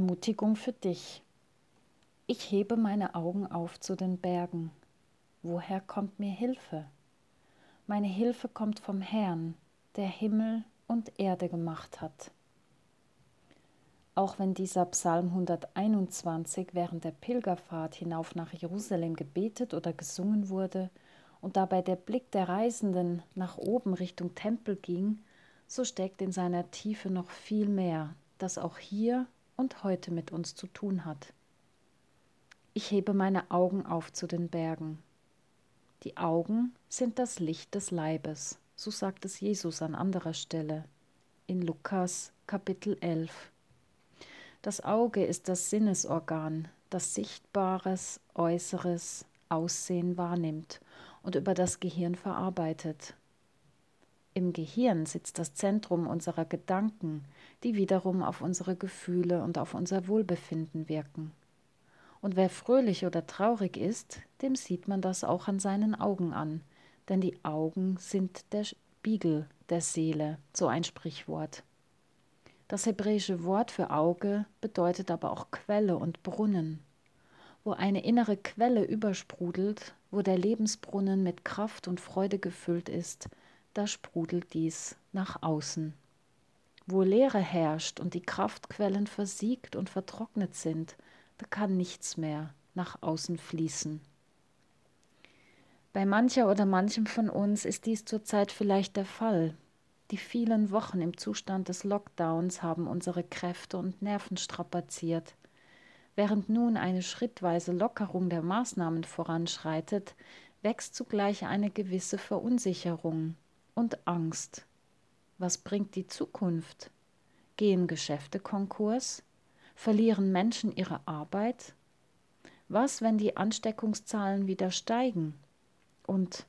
Ermutigung für dich. Ich hebe meine Augen auf zu den Bergen. Woher kommt mir Hilfe? Meine Hilfe kommt vom Herrn, der Himmel und Erde gemacht hat. Auch wenn dieser Psalm 121 während der Pilgerfahrt hinauf nach Jerusalem gebetet oder gesungen wurde und dabei der Blick der Reisenden nach oben Richtung Tempel ging, so steckt in seiner Tiefe noch viel mehr, das auch hier und heute mit uns zu tun hat. Ich hebe meine Augen auf zu den Bergen. Die Augen sind das Licht des Leibes, so sagt es Jesus an anderer Stelle in Lukas Kapitel 11. Das Auge ist das Sinnesorgan, das Sichtbares, Äußeres, Aussehen wahrnimmt und über das Gehirn verarbeitet. Im Gehirn sitzt das Zentrum unserer Gedanken, die wiederum auf unsere Gefühle und auf unser Wohlbefinden wirken. Und wer fröhlich oder traurig ist, dem sieht man das auch an seinen Augen an, denn die Augen sind der Spiegel der Seele, so ein Sprichwort. Das hebräische Wort für Auge bedeutet aber auch Quelle und Brunnen. Wo eine innere Quelle übersprudelt, wo der Lebensbrunnen mit Kraft und Freude gefüllt ist, da sprudelt dies nach außen. Wo Leere herrscht und die Kraftquellen versiegt und vertrocknet sind, da kann nichts mehr nach außen fließen. Bei mancher oder manchem von uns ist dies zurzeit vielleicht der Fall, die vielen Wochen im Zustand des Lockdowns haben unsere Kräfte und Nerven strapaziert. Während nun eine schrittweise Lockerung der Maßnahmen voranschreitet, wächst zugleich eine gewisse Verunsicherung und Angst. Was bringt die Zukunft? Gehen Geschäfte Konkurs? Verlieren Menschen ihre Arbeit? Was, wenn die Ansteckungszahlen wieder steigen? Und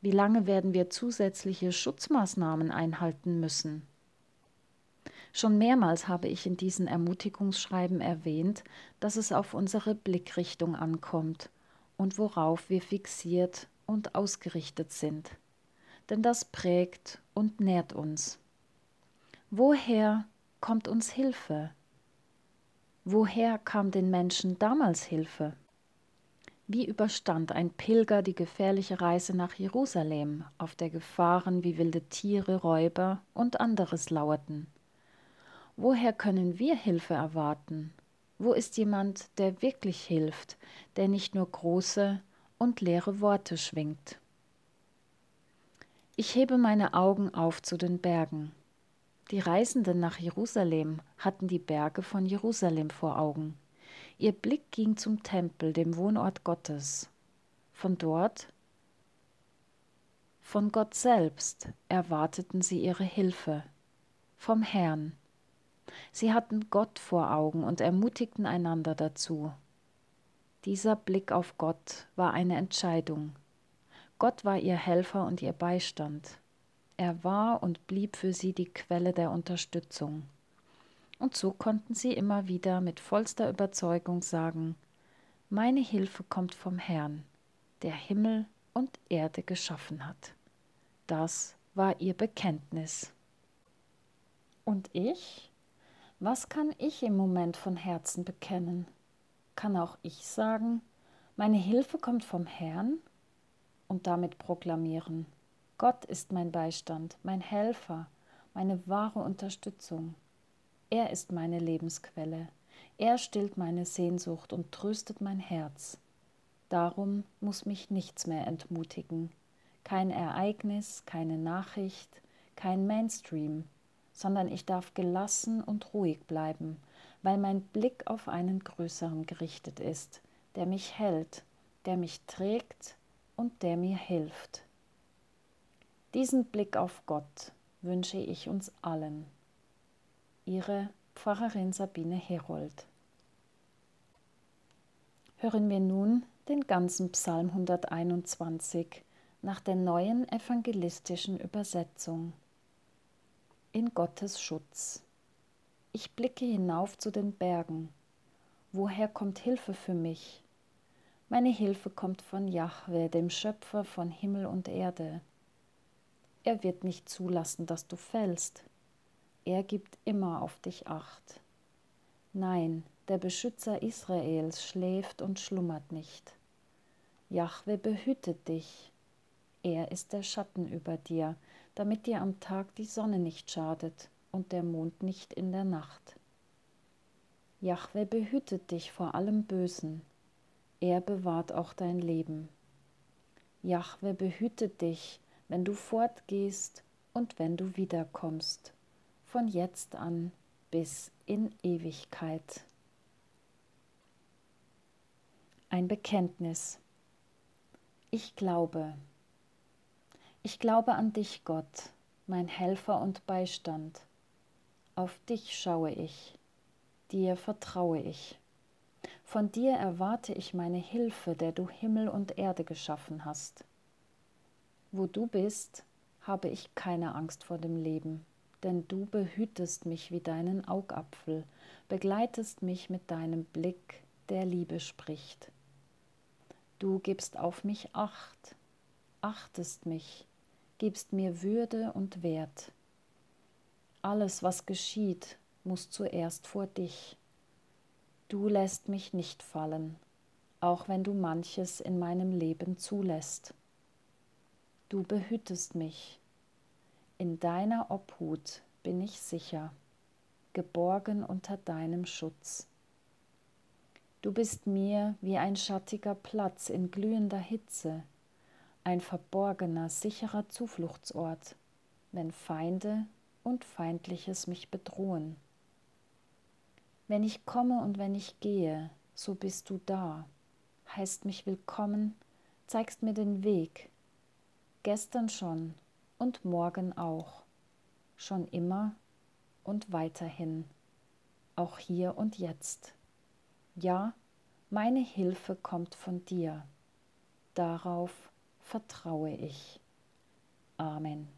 wie lange werden wir zusätzliche Schutzmaßnahmen einhalten müssen? Schon mehrmals habe ich in diesen Ermutigungsschreiben erwähnt, dass es auf unsere Blickrichtung ankommt und worauf wir fixiert und ausgerichtet sind. Denn das prägt und nährt uns. Woher kommt uns Hilfe? Woher kam den Menschen damals Hilfe? Wie überstand ein Pilger die gefährliche Reise nach Jerusalem, auf der Gefahren wie wilde Tiere, Räuber und anderes lauerten? Woher können wir Hilfe erwarten? Wo ist jemand, der wirklich hilft, der nicht nur große und leere Worte schwingt? Ich hebe meine Augen auf zu den Bergen. Die Reisenden nach Jerusalem hatten die Berge von Jerusalem vor Augen. Ihr Blick ging zum Tempel, dem Wohnort Gottes. Von dort, von Gott selbst, erwarteten sie ihre Hilfe. Vom Herrn. Sie hatten Gott vor Augen und ermutigten einander dazu. Dieser Blick auf Gott war eine Entscheidung. Gott war ihr Helfer und ihr Beistand. Er war und blieb für sie die Quelle der Unterstützung. Und so konnten sie immer wieder mit vollster Überzeugung sagen, meine Hilfe kommt vom Herrn, der Himmel und Erde geschaffen hat. Das war ihr Bekenntnis. Und ich? Was kann ich im Moment von Herzen bekennen? Kann auch ich sagen, meine Hilfe kommt vom Herrn? Und damit proklamieren, Gott ist mein Beistand, mein Helfer, meine wahre Unterstützung. Er ist meine Lebensquelle. Er stillt meine Sehnsucht und tröstet mein Herz. Darum muss mich nichts mehr entmutigen. Kein Ereignis, keine Nachricht, kein Mainstream, sondern ich darf gelassen und ruhig bleiben, weil mein Blick auf einen größeren gerichtet ist, der mich hält, der mich trägt und der mir hilft. Diesen Blick auf Gott wünsche ich uns allen. Ihre Pfarrerin Sabine Herold. Hören wir nun den ganzen Psalm 121 nach der neuen evangelistischen Übersetzung. In Gottes Schutz. Ich blicke hinauf zu den Bergen. Woher kommt Hilfe für mich? Meine Hilfe kommt von Jahwe, dem Schöpfer von Himmel und Erde. Er wird nicht zulassen, dass du fällst. Er gibt immer auf dich acht. Nein, der Beschützer Israels, schläft und schlummert nicht. Jahwe behütet dich. Er ist der Schatten über dir, damit dir am Tag die Sonne nicht schadet und der Mond nicht in der Nacht. Jahwe behütet dich vor allem Bösen. Er bewahrt auch dein Leben. Jahwe behütet dich, wenn du fortgehst und wenn du wiederkommst, von jetzt an bis in Ewigkeit. Ein Bekenntnis. Ich glaube. Ich glaube an dich, Gott, mein Helfer und Beistand. Auf dich schaue ich, dir vertraue ich. Von dir erwarte ich meine Hilfe, der du Himmel und Erde geschaffen hast. Wo du bist, habe ich keine Angst vor dem Leben, denn du behütest mich wie deinen Augapfel, begleitest mich mit deinem Blick, der Liebe spricht. Du gibst auf mich Acht, achtest mich, gibst mir Würde und Wert. Alles, was geschieht, muss zuerst vor dich. Du lässt mich nicht fallen, auch wenn du manches in meinem Leben zulässt. Du behütest mich. In deiner Obhut bin ich sicher, geborgen unter deinem Schutz. Du bist mir wie ein schattiger Platz in glühender Hitze, ein verborgener, sicherer Zufluchtsort, wenn Feinde und Feindliches mich bedrohen. Wenn ich komme und wenn ich gehe, so bist du da, heißt mich willkommen, zeigst mir den Weg, gestern schon und morgen auch, schon immer und weiterhin, auch hier und jetzt. Ja, meine Hilfe kommt von dir. Darauf vertraue ich. Amen.